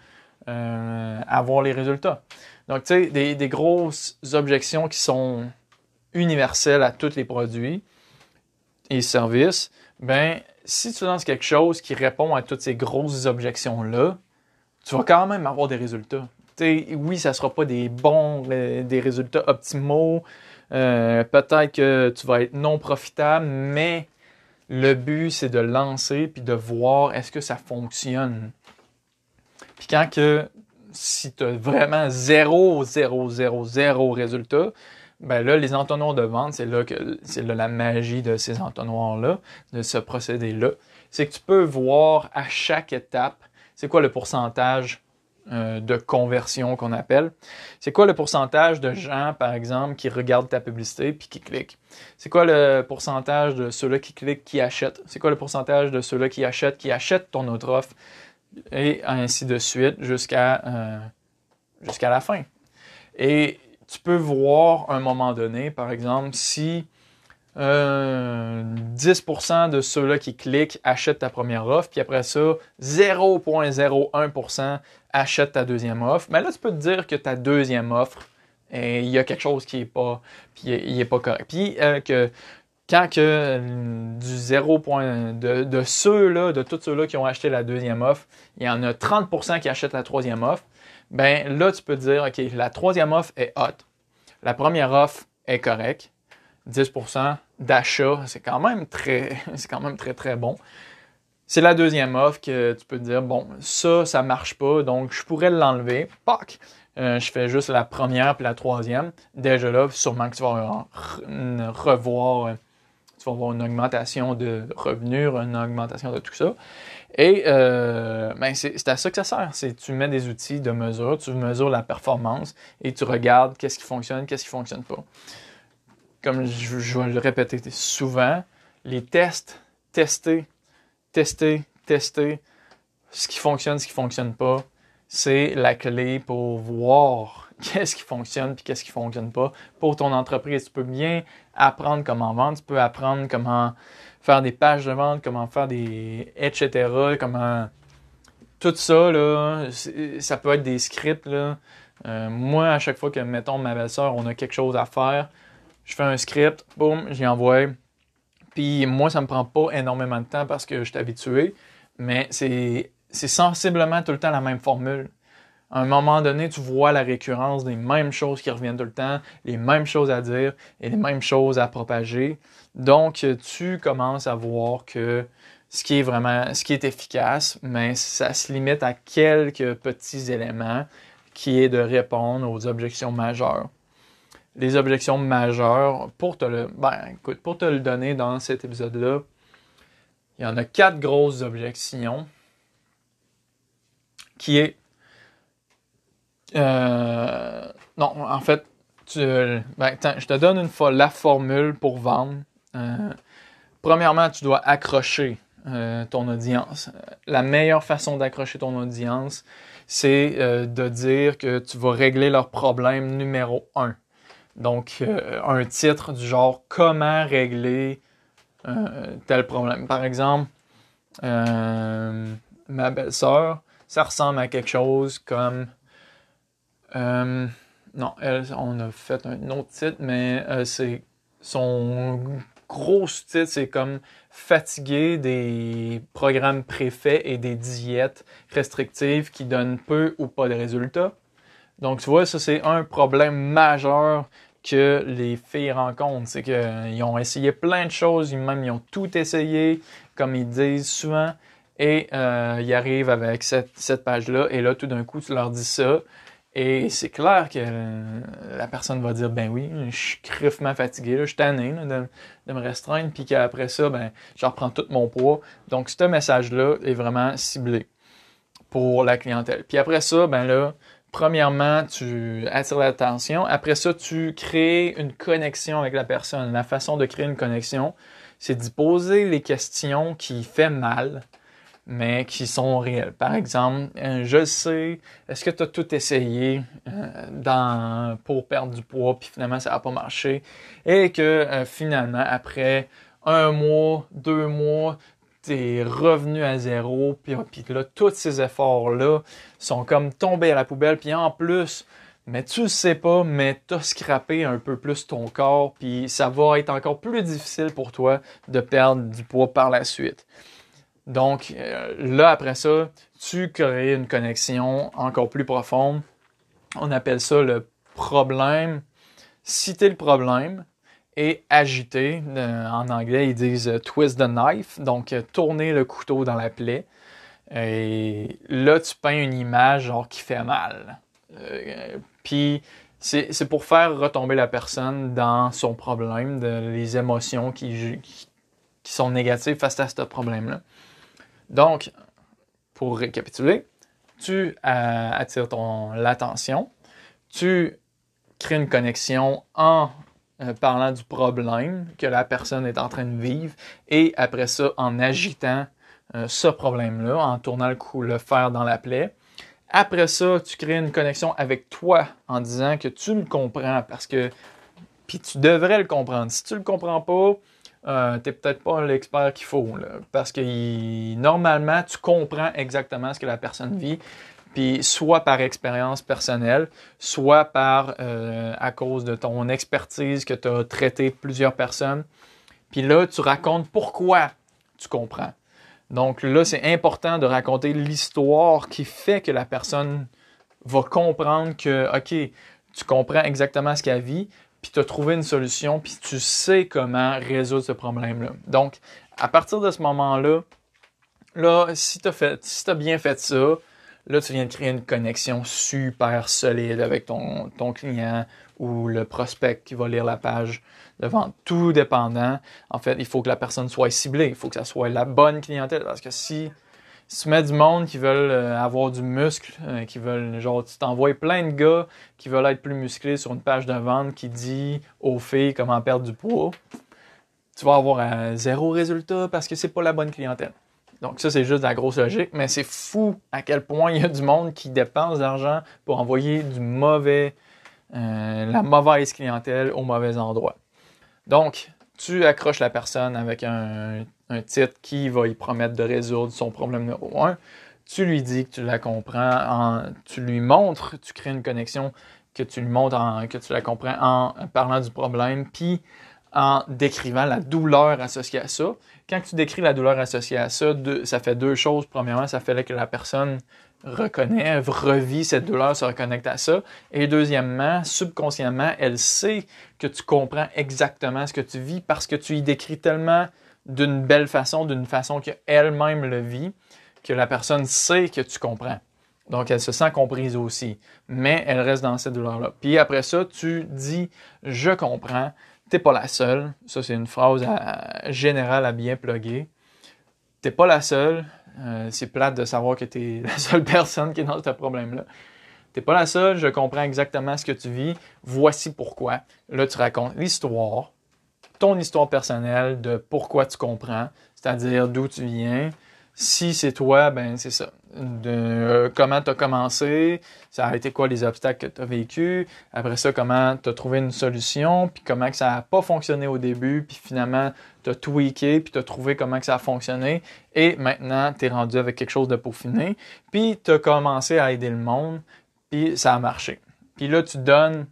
euh, avoir les résultats? Donc, tu sais, des, grosses objections qui sont universelles à tous les produits et services, ben si tu lances quelque chose qui répond à toutes ces grosses objections-là, tu vas quand même avoir des résultats. oui, ça ne sera pas des bons, euh, des résultats optimaux. Euh, peut-être que tu vas être non profitable, mais le but, c'est de lancer puis de voir est-ce que ça fonctionne. Puis quand que, si tu as vraiment zéro, zéro, zéro, zéro résultat, ben là, les entonnoirs de vente, c'est là que c'est la magie de ces entonnoirs-là, de ce procédé-là. C'est que tu peux voir à chaque étape, c'est quoi le pourcentage euh, de conversion qu'on appelle? C'est quoi le pourcentage de gens, par exemple, qui regardent ta publicité puis qui cliquent? C'est quoi le pourcentage de ceux-là qui cliquent, qui achètent? C'est quoi le pourcentage de ceux-là qui achètent, qui achètent ton autre offre? Et ainsi de suite jusqu'à euh, jusqu'à la fin. Et tu peux voir à un moment donné, par exemple, si 10% euh, de ceux-là qui cliquent achètent ta première offre, puis après ça, 0.01% achètent ta deuxième offre, mais là, tu peux te dire que ta deuxième offre, il y a quelque chose qui n'est pas, pas correct. Puis euh, que quand que euh, du 0. de, de ceux-là, de tous ceux-là qui ont acheté la deuxième offre, il y en a 30% qui achètent la troisième offre, ben là, tu peux dire, OK, la troisième offre est hot. La première offre, est correct. 10% d'achat, c'est quand même très, c'est quand même très, très bon. C'est la deuxième offre que tu peux te dire, bon, ça, ça marche pas, donc je pourrais l'enlever. Pac! Euh, je fais juste la première puis la troisième. Déjà là, sûrement que tu vas revoir, euh, tu vas avoir une augmentation de revenus, une augmentation de tout ça. Et euh, ben c'est à ça que ça sert. C'est tu mets des outils de mesure, tu mesures la performance et tu regardes qu'est-ce qui fonctionne, qu'est-ce qui fonctionne pas. Comme je, vais le répéter souvent, les tests, tester, tester, tester, ce qui fonctionne, ce qui fonctionne pas, c'est la clé pour voir qu'est-ce qui fonctionne puis qu'est-ce qui fonctionne pas pour ton entreprise. Tu peux bien apprendre comment vendre, tu peux apprendre comment faire des pages de vente, comment faire des etc. Comment tout ça là, ça peut être des scripts là. Euh, moi, à chaque fois que mettons ma belle-sœur, on a quelque chose à faire, je fais un script, boum, j'y envoie. Puis moi, ça me prend pas énormément de temps parce que je suis habitué, mais c'est c'est sensiblement tout le temps la même formule. À un moment donné, tu vois la récurrence des mêmes choses qui reviennent tout le temps, les mêmes choses à dire et les mêmes choses à propager. Donc, tu commences à voir que ce qui est vraiment, ce qui est efficace, mais ça se limite à quelques petits éléments qui est de répondre aux objections majeures. Les objections majeures, pour te le, ben, écoute, pour te le donner dans cet épisode-là, il y en a quatre grosses objections qui est. Euh, non, en fait, tu, ben, je te donne une fois la formule pour vendre. Euh, premièrement, tu dois accrocher euh, ton audience. La meilleure façon d'accrocher ton audience, c'est de dire que tu vas régler leur problème numéro un. Donc, un titre du genre Comment régler tel problème. Par exemple, ma belle-sœur, ça ressemble à quelque chose comme. Euh, non, on a fait un autre titre, mais euh, c'est son gros titre, c'est comme fatigué des programmes préfaits et des diètes restrictives qui donnent peu ou pas de résultats. Donc, tu vois, ça, c'est un problème majeur que les filles rencontrent. C'est qu'ils ont essayé plein de choses, même ils ont tout essayé, comme ils disent souvent, et euh, ils arrivent avec cette page-là, et là, tout d'un coup, tu leur dis ça. Et c'est clair que la personne va dire ben oui, je suis criffement fatigué, je suis tanné de, de, me restreindre, puis qu'après ça, ben, je reprends tout mon poids. Donc, ce message-là est vraiment ciblé pour la clientèle. Puis après ça, ben là, premièrement, tu attires l'attention. Après ça, tu crées une connexion avec la personne. La façon de créer une connexion, c'est d'y poser les questions qui fait mal mais qui sont réels. Par exemple, euh, je sais, est-ce que tu as tout essayé euh, pour perdre du poids, puis finalement ça n'a pas marché, et que euh, finalement, après un mois, deux mois, tu es revenu à zéro, puis, puis là, tous ces efforts-là sont comme tombés à la poubelle, puis en plus, mais tu le sais pas, mais tu as scrappé un peu plus ton corps, puis ça va être encore plus difficile pour toi de perdre du poids par la suite. Donc euh, là, après ça, tu crées une connexion encore plus profonde. On appelle ça le problème. Citer le problème et agiter. Euh, en anglais, ils disent euh, twist the knife, donc tourner le couteau dans la plaie. Et là, tu peins une image genre qui fait mal. Puis c'est pour faire retomber la personne dans son problème, de, les émotions qui, qui sont négatives face à ce problème-là. Donc, pour récapituler, tu euh, attires ton l'attention, tu crées une connexion en euh, parlant du problème que la personne est en train de vivre et après ça en agitant euh, ce problème-là, en tournant le, coup, le fer dans la plaie. Après ça, tu crées une connexion avec toi en disant que tu le comprends parce que puis tu devrais le comprendre. Si tu le comprends pas, euh, tu n'es peut-être pas l'expert qu'il faut. parce que normalement, tu comprends exactement ce que la personne vit, puis soit par expérience personnelle, soit par euh, à cause de ton expertise que tu as traité plusieurs personnes. Puis là, tu racontes pourquoi tu comprends. Donc là, c'est important de raconter l'histoire qui fait que la personne va comprendre que, OK, tu comprends exactement ce qu'elle vit, puis tu as trouvé une solution, puis tu sais comment résoudre ce problème-là. Donc, à partir de ce moment-là, là, si tu as, si bien fait ça, là, tu viens de créer une connexion super solide avec ton, ton client ou le prospect qui va lire la page de vente. Tout dépendant. En fait, il faut que la personne soit ciblée. Il faut que ça soit la bonne clientèle. Parce que si, tu mets du monde qui veulent euh, avoir du muscle, euh, qui veulent, genre, tu t'envoies plein de gars qui veulent être plus musclés sur une page de vente qui dit aux filles comment perdre du poids, tu vas avoir un zéro résultat parce que c'est pas la bonne clientèle. Donc ça, c'est juste de la grosse logique, mais c'est fou à quel point il y a du monde qui dépense d'argent pour envoyer du mauvais, euh, la mauvaise clientèle au mauvais endroit. Donc, tu accroches la personne avec un, titre qui va y promettre de résoudre son problème numéro un. Tu lui dis que tu la comprends, tu lui montres, tu crées une connexion que tu lui montres, que tu la comprends en parlant du problème, puis en décrivant la douleur associée à ça. Quand tu décris la douleur associée à ça, ça fait deux choses. Premièrement, ça fait que la personne reconnaît, revit cette douleur, se reconnecte à ça. Et deuxièmement, subconsciemment, elle sait que tu comprends exactement ce que tu vis parce que tu y décris tellement d'une belle façon, d'une façon qu'elle-même le vit, que la personne sait que tu comprends. Donc, elle se sent comprise aussi, mais elle reste dans cette douleur-là. Puis après ça, tu dis je comprends, t'es pas la seule. Ça, c'est une phrase générale à bien plugger. T'es pas la seule. Euh, c'est plate de savoir que tu es la seule personne qui est dans ce problème-là. T'es pas la seule, je comprends exactement ce que tu vis. Voici pourquoi. Là, tu racontes l'histoire, ton histoire personnelle de pourquoi tu comprends, c'est-à-dire d'où tu viens, si c'est toi, ben c'est ça. Euh, comment tu as commencé, ça a été quoi les obstacles que tu as vécu, après ça, comment tu as trouvé une solution, puis comment que ça n'a pas fonctionné au début, puis finalement, tu as tweaké, puis tu as trouvé comment que ça a fonctionné, et maintenant, tu es rendu avec quelque chose de peaufiné, puis tu as commencé à aider le monde, puis ça a marché. Puis là, tu donnes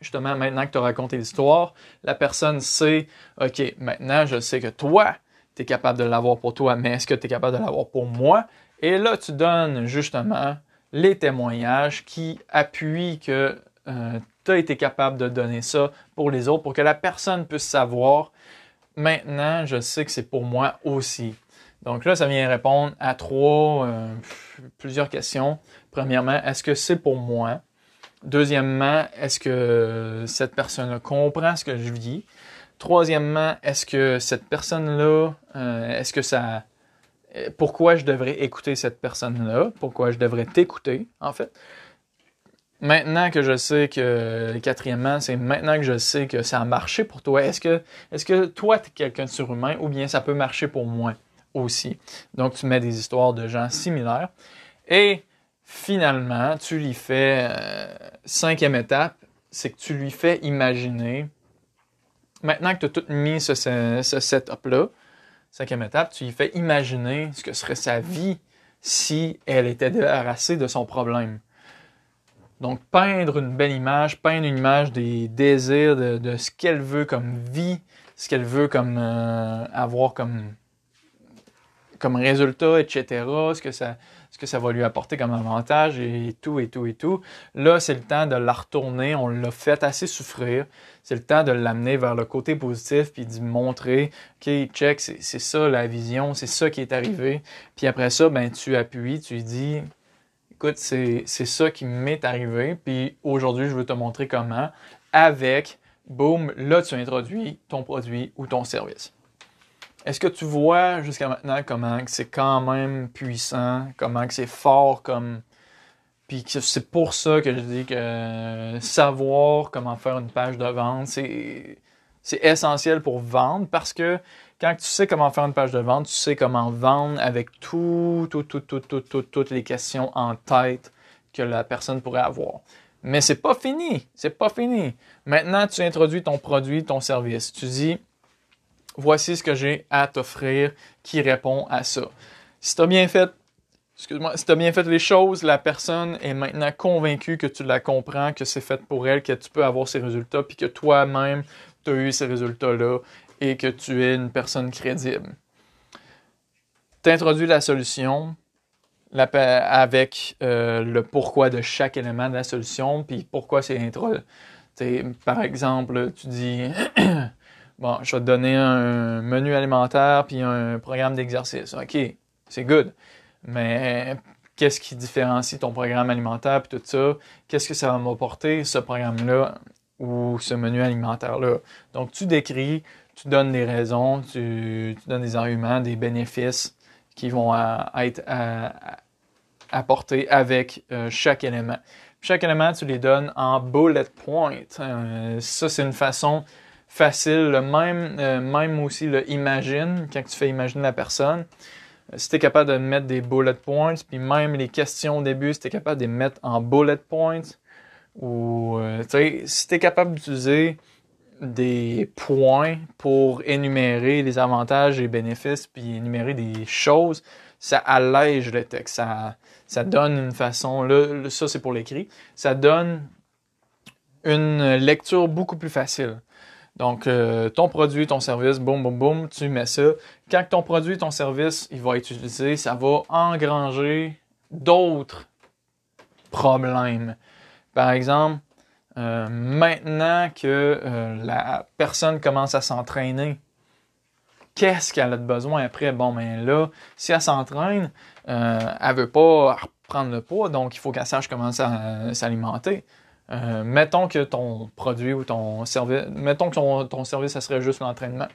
justement, maintenant que tu as raconté l'histoire, la personne sait, OK, maintenant je sais que toi, tu es capable de l'avoir pour toi, mais est-ce que tu es capable de l'avoir pour moi? Et là, tu donnes justement les témoignages qui appuient que euh, tu as été capable de donner ça pour les autres, pour que la personne puisse savoir, maintenant, je sais que c'est pour moi aussi. Donc là, ça vient répondre à trois, euh, plusieurs questions. Premièrement, est-ce que c'est pour moi? Deuxièmement, est-ce que cette personne comprend ce que je vis? Troisièmement, est-ce que cette personne-là, euh, est-ce que ça... Euh, pourquoi je devrais écouter cette personne-là? Pourquoi je devrais t'écouter, en fait? Maintenant que je sais que, quatrièmement, c'est maintenant que je sais que ça a marché pour toi, est-ce que, est-ce que toi, tu es quelqu'un de surhumain ou bien ça peut marcher pour moi aussi? Donc, tu mets des histoires de gens similaires. Et finalement, tu lui fais, euh, cinquième étape, c'est que tu lui fais imaginer maintenant que tu as tout mis ce, setup-là, cinquième étape, tu lui fais imaginer ce que serait sa vie si elle était débarrassée de son problème. Donc, peindre une belle image, peindre une image des désirs, de, ce qu'elle veut comme vie, ce qu'elle veut comme euh, avoir comme, comme résultat, etc. Ce que ça, ce que ça va lui apporter comme avantage et tout et tout et tout. Là, c'est le temps de la retourner. On l'a fait assez souffrir. C'est le temps de l'amener vers le côté positif puis d'y montrer, OK, check, c'est ça la vision, c'est ça qui est arrivé. Puis après ça, ben, tu appuies, tu dis, écoute, c'est ça qui m'est arrivé. Puis aujourd'hui, je veux te montrer comment avec, boum, là, tu introduis ton produit ou ton service. Est-ce que tu vois jusqu'à maintenant comment c'est quand même puissant, comment c'est fort comme. Puis c'est pour ça que je dis que savoir comment faire une page de vente, c'est, c'est essentiel pour vendre parce que quand tu sais comment faire une page de vente, tu sais comment vendre avec tout, tout, tout, tout, tout, tout, toutes les questions en tête que la personne pourrait avoir. Mais c'est pas fini, c'est pas fini. Maintenant, tu introduis ton produit, ton service. Tu dis, voici ce que j'ai à t'offrir qui répond à ça. Si tu as bien fait Excuse-moi, si bien fait les choses, la personne est maintenant convaincue que tu la comprends, que c'est fait pour elle, que tu peux avoir ces résultats, puis que toi-même, tu as eu ces résultats-là et que tu es une personne crédible. Tu introduis la solution avec euh, le pourquoi de chaque élément de la solution, puis pourquoi c'est par exemple, tu dis Bon, je vais te donner un menu alimentaire puis un programme d'exercice. OK, c'est good. Mais qu'est-ce qui différencie ton programme alimentaire puis tout ça? Qu'est-ce que ça va m'apporter, ce programme-là ou ce menu alimentaire-là? Donc, tu décris, tu donnes des raisons, tu, donnes des arguments, des bénéfices qui vont être apportés avec euh, chaque élément. Chaque élément, tu les donnes en bullet point. Euh, ça, c'est une façon facile. Même, euh, même aussi le imagine, quand tu fais imaginer la personne. Euh, si tu es capable de mettre des bullet points, puis même les questions au début, si tu es capable de les mettre en bullet points, ou si tu es capable d'utiliser des points pour énumérer les avantages et bénéfices, puis énumérer des choses, ça allège le texte. Ça, ça donne une façon, là, ça c'est pour l'écrit, ça donne une lecture beaucoup plus facile. Donc, euh, ton produit, ton service, boum, boum, boum, tu mets ça. Quand ton produit, ton service, il va être utilisé, ça va engranger d'autres problèmes. Par exemple, euh, maintenant que euh, la personne commence à s'entraîner, qu'est-ce qu'elle a de besoin après? Bon, ben là, si elle s'entraîne, elle veut pas reprendre le poids, donc il faut qu'elle sache comment s'alimenter. Euh, mettons que ton produit ou ton service, mettons que ton, service, ça serait juste l'entraînement.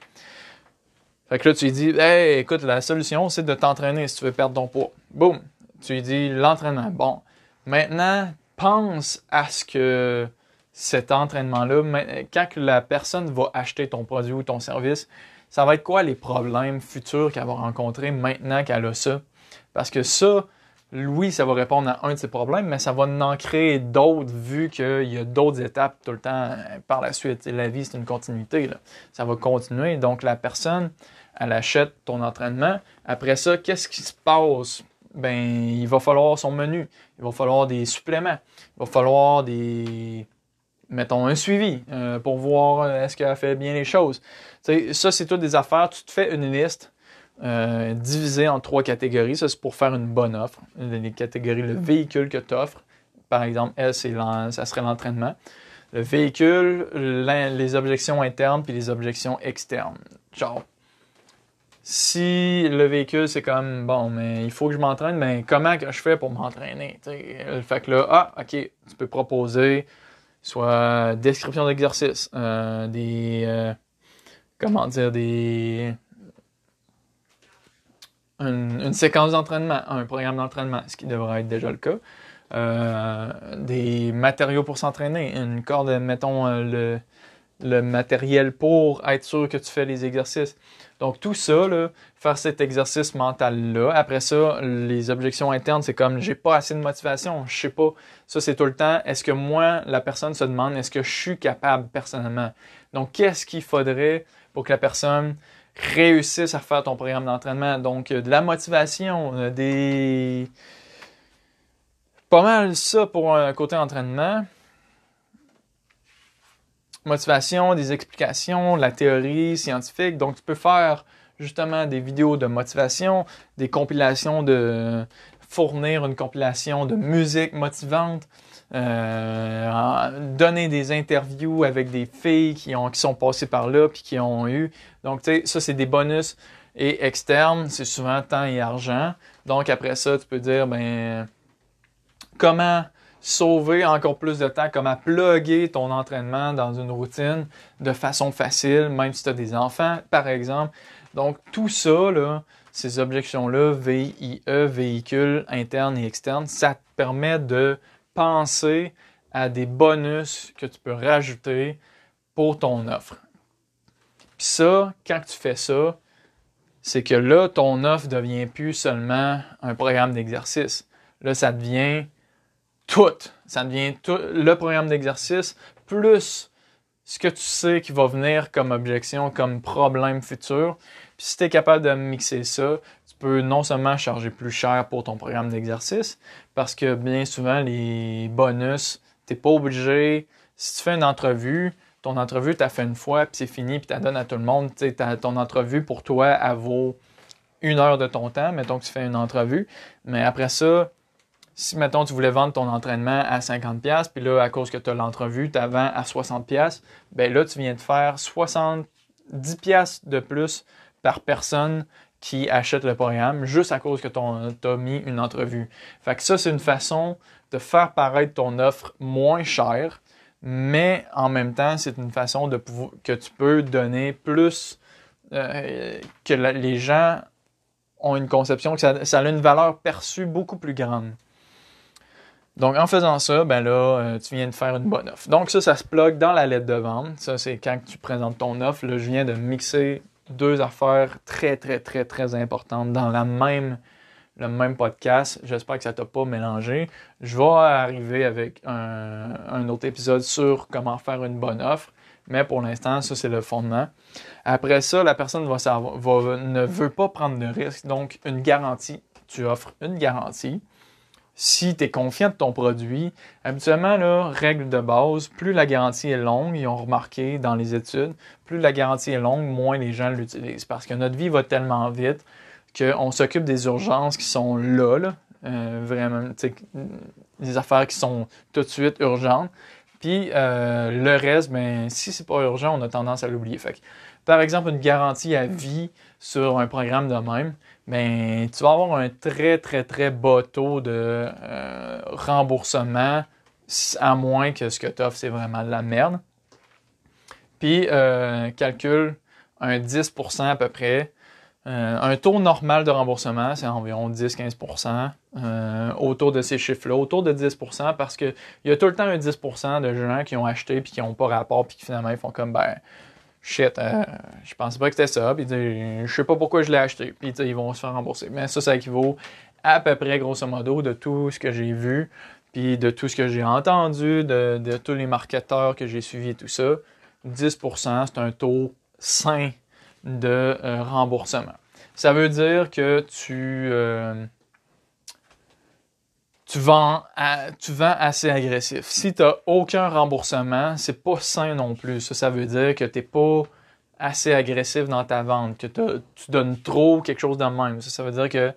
Fait que là, tu lui dis, hey, écoute, la solution, c'est de t'entraîner si tu veux perdre ton poids. Boum! Tu lui dis l'entraînement. Bon. Maintenant, pense à ce que cet entraînement-là, quand la personne va acheter ton produit ou ton service, ça va être quoi les problèmes futurs qu'elle va rencontrer maintenant qu'elle a ça? Parce que ça, oui, ça va répondre à un de ses problèmes, mais ça va en créer d'autres vu qu'il y a d'autres étapes tout le temps euh, par la suite. la vie, c'est une continuité. Ça va continuer. Donc, la personne, elle achète ton entraînement. Après ça, qu'est-ce qui se passe? Ben, il va falloir son menu. Il va falloir des suppléments. Il va falloir des, mettons, un suivi euh, pour voir euh, est-ce qu'elle fait bien les choses. ça, c'est toutes des affaires. Tu te fais une liste euh, divisée en trois catégories. Ça, c'est pour faire une bonne offre. Les catégories, le véhicule que tu offres. Par exemple, elle, c'est ça serait l'entraînement. Le véhicule, les objections internes puis les objections externes. Genre, si le véhicule, c'est comme, bon, mais il faut que je m'entraîne, mais comment que je fais pour m'entraîner? Fait que là, ah, OK, tu peux proposer soit description d'exercice, euh, des euh, comment dire des une, séquence d'entraînement, un programme d'entraînement, ce qui devrait être déjà le cas. Euh, des matériaux pour s'entraîner, une corde, mettons le, le matériel pour être sûr que tu fais les exercices. Donc tout ça, faire cet exercice mental-là. Après ça, les objections internes, c'est comme j'ai pas assez de motivation, je sais pas. Ça, c'est tout le temps. Est-ce que moi, la personne se demande, est-ce que je suis capable personnellement? Donc, qu'est-ce qu'il faudrait pour que la personne réussisse à faire ton programme d'entraînement? Donc, de la motivation, euh, des... Pas mal ça pour un côté entraînement motivation, des explications, la théorie scientifique. Donc, tu peux faire justement des vidéos de motivation, des compilations de fournir une compilation de musique motivante, euh, donner des interviews avec des filles qui ont qui sont passées par là puis qui ont eu. Donc, tu sais, ça c'est des bonus et externes, c'est souvent temps et argent. Donc après ça, tu peux dire ben comment sauver encore plus de temps, comment plugger ton entraînement dans une routine de façon facile, même si tu as des enfants, par exemple. Donc, tout ça, là, ces objections-là, VIE, véhicule interne et externe, ça te permet de penser à des bonus que tu peux rajouter pour ton offre. Puis ça, quand tu fais ça, c'est que là, ton offre devient plus seulement un programme d'exercice. Là, ça devient tout. Ça devient le programme d'exercice plus ce que tu sais qui va venir comme objection, comme problème futur. Puis si tu es capable de mixer ça, tu peux non seulement charger plus cher pour ton programme d'exercice, parce que bien souvent, les bonus, tu n'es pas obligé. Si tu fais une entrevue, ton entrevue, tu as fait une fois, puis c'est fini, puis tu la donnes à tout le monde. ton entrevue, pour toi, elle vaut une heure de ton temps. Mettons que tu fais une entrevue. Mais après ça, si, mettons, tu voulais vendre ton entraînement à 50$, puis là, à cause que tu as l'entrevue, tu vends à 60$, ben là, tu viens de faire 70$ de plus par personne qui achète le programme juste à cause que tu as mis une entrevue. Fait que ça, c'est une façon de faire paraître ton offre moins chère, mais en même temps, c'est une façon de que tu peux donner plus, euh, que les gens ont une conception, que ça, ça, a une valeur perçue beaucoup plus grande. Donc, en faisant ça, ben là, euh, tu viens de faire une bonne offre. Donc, ça, ça se plug dans la lettre de vente. Ça, c'est quand tu présentes ton offre. Là, je viens de mixer deux affaires très, très, très, très importantes dans même, le même podcast. J'espère que ça t'a pas mélangé. Je vais arriver avec un, autre épisode sur comment faire une bonne offre. Mais pour l'instant, ça, c'est le fondement. Après ça, la personne ne veut pas prendre de risque. Donc, une garantie. Tu offres une garantie si tu es confiant de ton produit, habituellement, là, règle de base, plus la garantie est longue, ils ont remarqué dans les études, plus la garantie est longue, moins les gens l'utilisent. Parce que notre vie va tellement vite qu'on s'occupe des urgences qui sont là, euh, vraiment, des affaires qui sont tout de suite urgentes. Puis euh, le reste, ben, si c'est pas urgent, on a tendance à l'oublier. Par exemple, une garantie à vie sur un programme de même, ben, tu vas avoir un très, très, très bas taux de euh, remboursement, à moins que ce que tu offres, c'est vraiment de la merde. Puis, euh, calcule un 10% à peu près. Euh, un taux normal de remboursement, c'est environ 10-15% autour de ces chiffres-là, autour de 10% parce qu'il y a tout le temps un 10% de gens qui ont acheté puis qui n'ont pas rapport puis qui finalement ils font comme ben shit, euh, je pensais pas que c'était ça, puis je sais pas pourquoi je l'ai acheté, puis ils vont se faire rembourser. Mais ça, ça équivaut à peu près, grosso modo, de tout ce que j'ai vu, puis de tout ce que j'ai entendu, de, tous les marketeurs que j'ai suivis et tout ça. 10%, c'est un taux sain de euh, remboursement. Ça veut dire que tu, euh, tu vends, tu vends assez agressif. Si tu n'as aucun remboursement, c'est pas sain non plus. Ça, ça veut dire que tu n'es pas assez agressif dans ta vente, que tu donnes trop quelque chose de même. Ça, ça veut dire que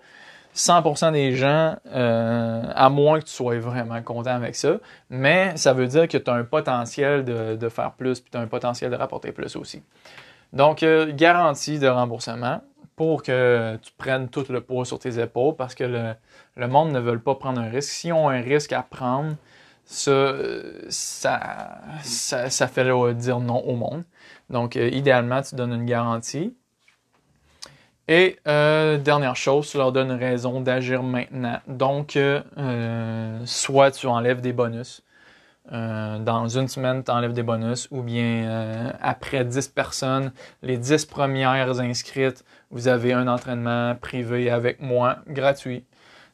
100% des gens, euh, à moins que tu sois vraiment content avec ça, mais ça veut dire que tu as un potentiel de, faire plus, puis tu as un potentiel de rapporter plus aussi. Donc, euh, garantie de remboursement pour que tu prennes tout le poids sur tes épaules parce que le, monde ne veut pas prendre un risque. S'ils ont un risque à prendre, ça, ça, ça, fait dire non au monde. Donc, euh, idéalement, tu donnes une garantie. Et euh, dernière chose, tu leur donnes une raison d'agir maintenant. Donc, euh, soit tu enlèves des bonus. Dans une semaine, tu enlèves des bonus, ou bien après 10 personnes, les 10 premières inscrites vous avez un entraînement privé avec moi, gratuit.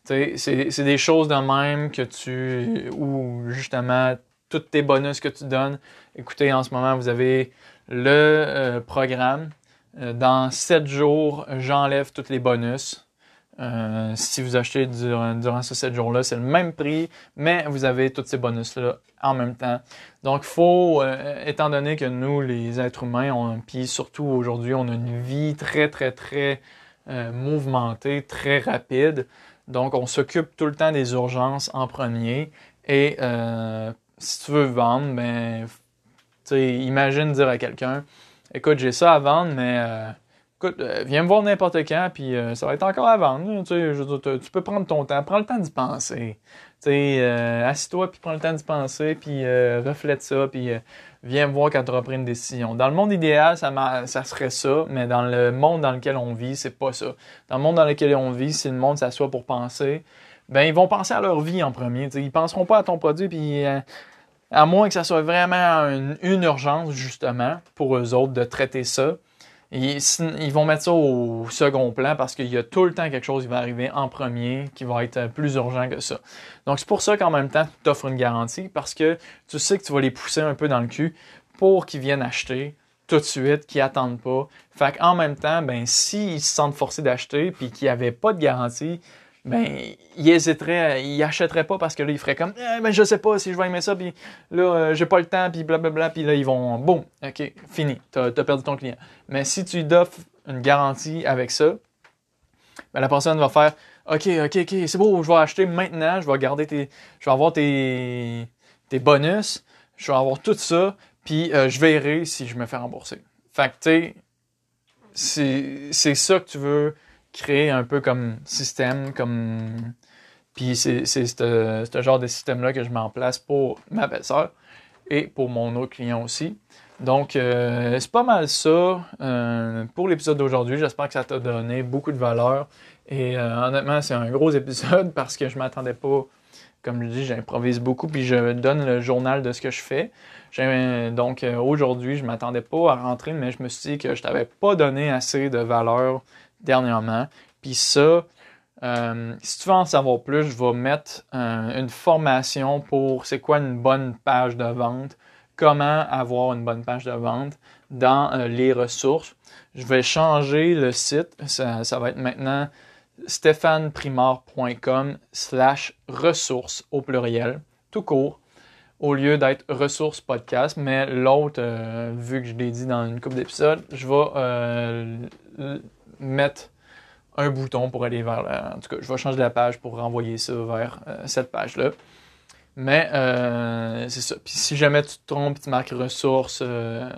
C'est des choses de même que tu. ou justement, tous tes bonus que tu donnes. Écoutez, en ce moment, vous avez le euh, programme. Euh, dans 7 jours, j'enlève tous les bonus. Euh, si vous achetez durant, durant ces 7 jours-là, c'est le même prix, mais vous avez tous ces bonus-là en même temps. Donc, faut, euh, étant donné que nous, les êtres humains, puis surtout aujourd'hui, on a une vie très, très, très euh, mouvementée, très rapide. Donc, on s'occupe tout le temps des urgences en premier. Et si tu veux vendre, ben, imagine dire à quelqu'un, écoute, j'ai ça à vendre, mais écoute, euh, viens me voir n'importe quand, puis euh, ça va être encore à vendre. tu peux prendre ton temps, prends le temps d'y penser. Euh, assis-toi, puis prends le temps d'y penser, puis reflète ça, puis viens me voir quand tu auras pris une décision. Dans le monde idéal, ça, serait ça, mais dans le monde dans lequel on vit, c'est pas ça. Dans le monde dans lequel on vit, si le monde s'assoit pour penser, ben ils vont penser à leur vie en premier. Ils penseront pas à ton produit, puis à moins que ça soit vraiment une urgence, justement, pour eux autres de traiter ça ils, vont mettre ça au second plan parce qu'il y a tout le temps quelque chose qui va arriver en premier qui va être plus urgent que ça. Donc c'est pour ça qu'en même temps, tu t'offres une garantie parce que tu sais que tu vas les pousser un peu dans le cul pour qu'ils viennent acheter tout de suite, qu'ils attendent pas. Fait qu'en même temps, ben s'ils se sentent forcés d'acheter puis qu'il n'y avait pas de garantie, ben, il hésiterait, il achèterait pas parce que là, il ferait comme, eh, ben, je sais pas si je vais aimer ça, puis là, euh, j'ai pas le temps, puis blablabla, puis là, ils vont, boum, ok, fini, t'as as perdu ton client. Mais si tu lui offres une garantie avec ça, ben, la personne va faire OK, OK, OK, c'est beau, je vais acheter maintenant, je vais garder tes. Je vais avoir tes, tes bonus, je vais avoir tout ça, puis euh, je verrai si je me fais rembourser. Fait que, tu sais, c'est ça que tu veux créer un peu comme système, comme. Puis c'est ce genre de système-là que je mets en place pour ma belle-sœur et pour mon autre client aussi. Donc, euh, c'est pas mal ça euh, pour l'épisode d'aujourd'hui. J'espère que ça t'a donné beaucoup de valeur. Et euh, honnêtement, c'est un gros épisode parce que je m'attendais pas, comme je dis, j'improvise beaucoup puis je donne le journal de ce que je fais. Donc, aujourd'hui, je m'attendais pas à rentrer, mais je me suis dit que je t'avais pas donné assez de valeur dernièrement. Puis ça, si tu veux en savoir plus, je vais mettre une formation pour c'est quoi une bonne page de vente comment avoir une bonne page de vente dans euh, les ressources. Je vais changer le site. Ça, va être maintenant stéphaneprimard.com slash ressources au pluriel, tout court, au lieu d'être ressources podcast. Mais l'autre, euh, vu que je l'ai dit dans une couple d'épisodes, je vais euh, mettre un bouton pour aller vers la... En tout cas, je vais changer la page pour renvoyer ça vers cette page-là. Mais euh, c'est ça. Puis si jamais tu te trompes, tu marques ressources euh,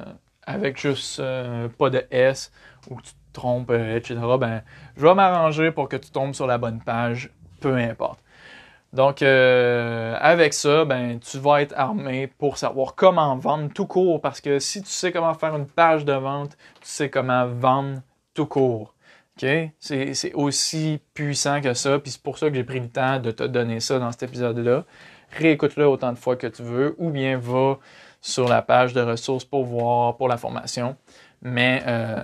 avec juste euh, pas de S ou tu te trompes, etc., ben, je vais m'arranger pour que tu tombes sur la bonne page, peu importe. Donc, avec ça, ben, tu vas être armé pour savoir comment vendre tout court. Parce que si tu sais comment faire une page de vente, tu sais comment vendre tout court. C'est aussi puissant que ça. Puis c'est pour ça que j'ai pris le temps de te donner ça dans cet épisode-là réécoute-le autant de fois que tu veux, ou bien va sur la page de ressources pour voir pour la formation. Mais euh,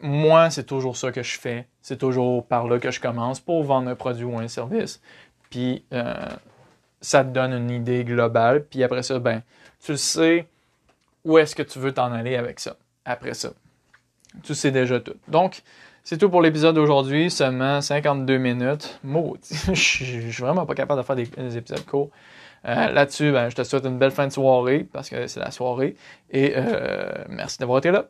moi, c'est toujours ça que je fais. C'est toujours par là que je commence pour vendre un produit ou un service. Puis euh, ça te donne une idée globale. Puis après ça, ben, tu sais où est-ce que tu veux t'en aller avec ça. Après ça, tu sais déjà tout. Donc, c'est tout pour l'épisode d'aujourd'hui. Seulement 52 minutes. Maudit. je suis vraiment pas capable de faire des épisodes courts. Euh, là-dessus, ben, je te souhaite une belle fin de soirée parce que c'est la soirée. Et euh, merci d'avoir été là.